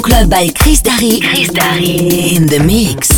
Club by Chris Darry. Chris Darry. In the mix.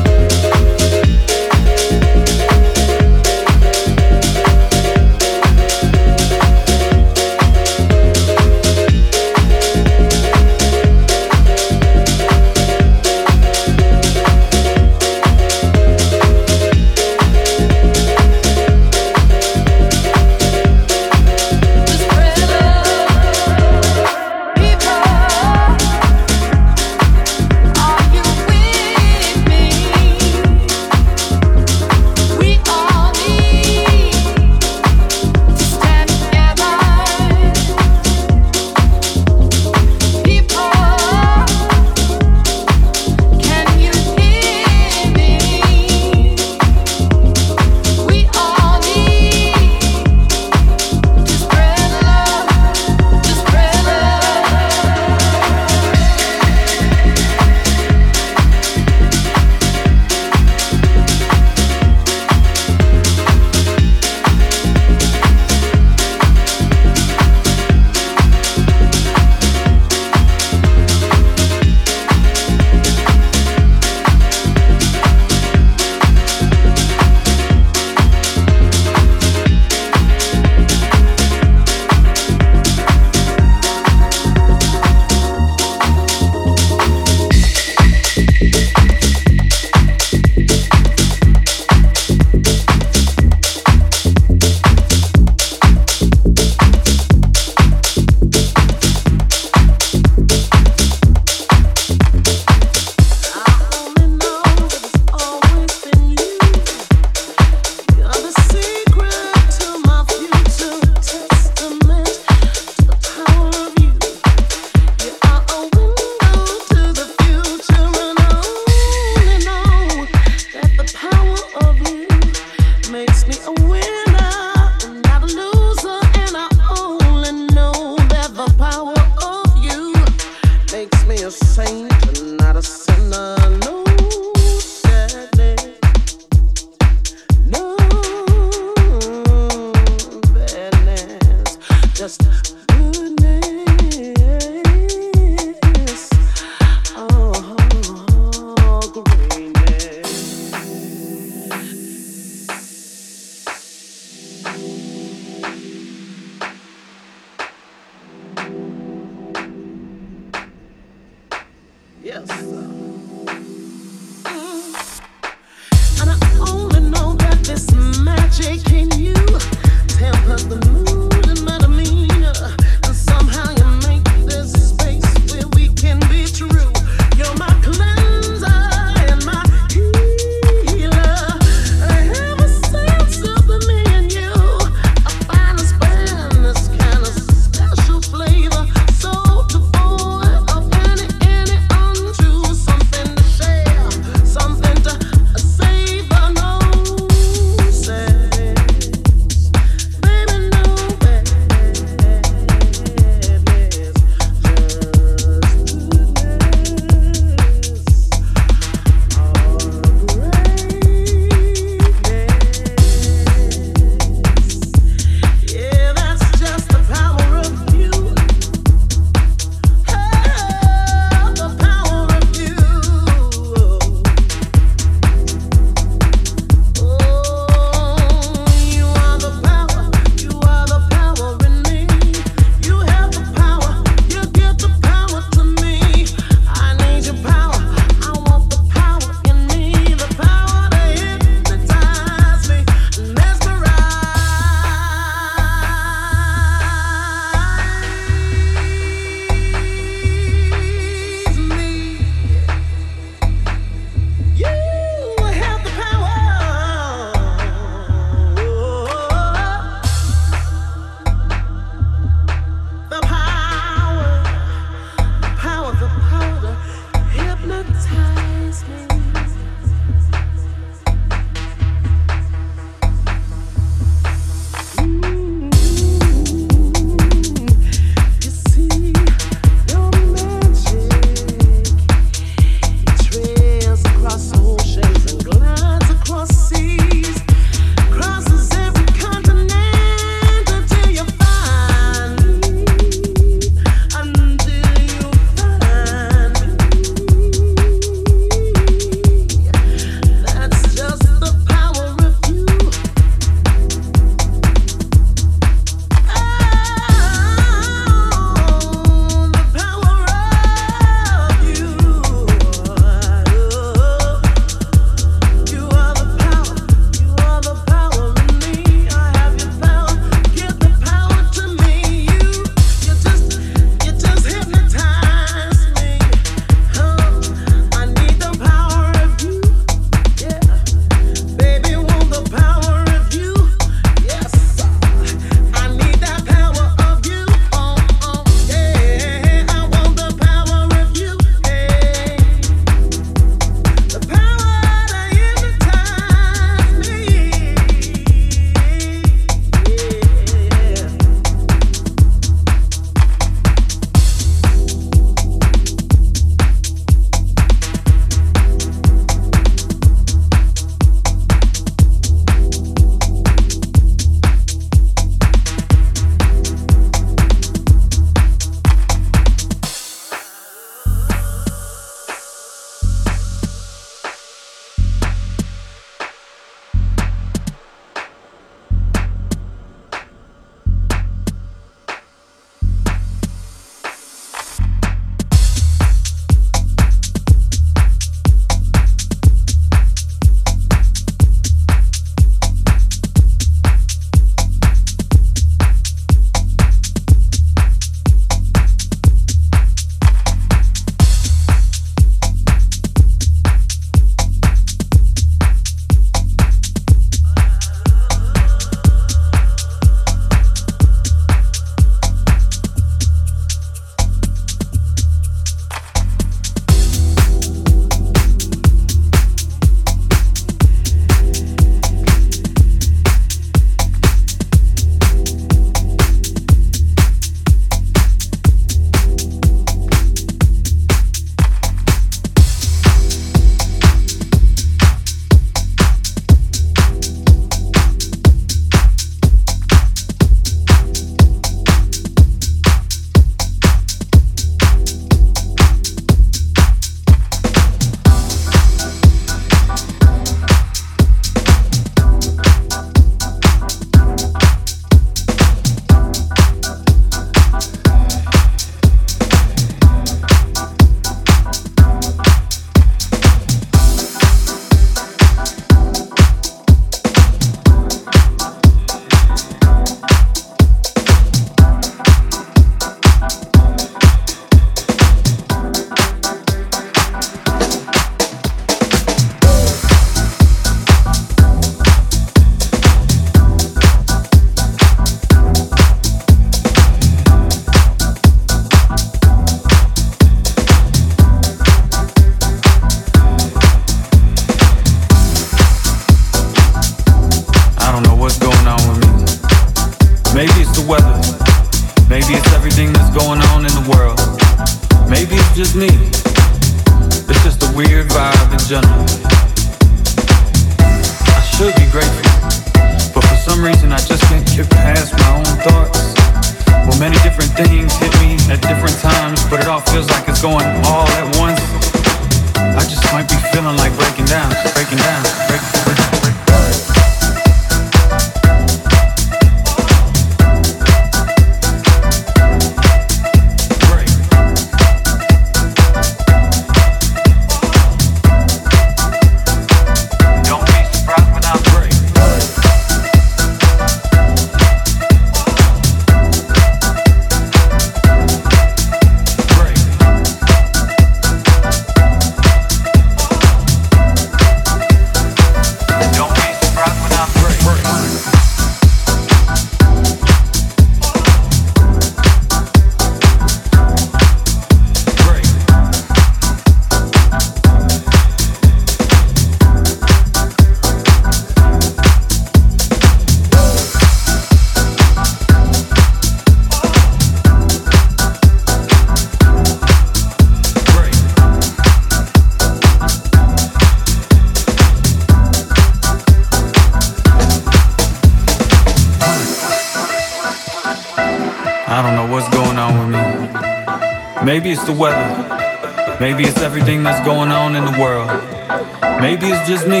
Just me.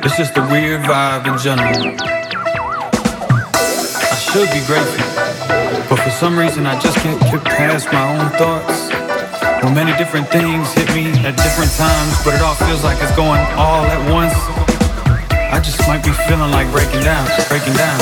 It's just a weird vibe in general. I should be grateful, but for some reason I just can't get past my own thoughts. Well, many different things hit me at different times, but it all feels like it's going all at once. I just might be feeling like breaking down, breaking down,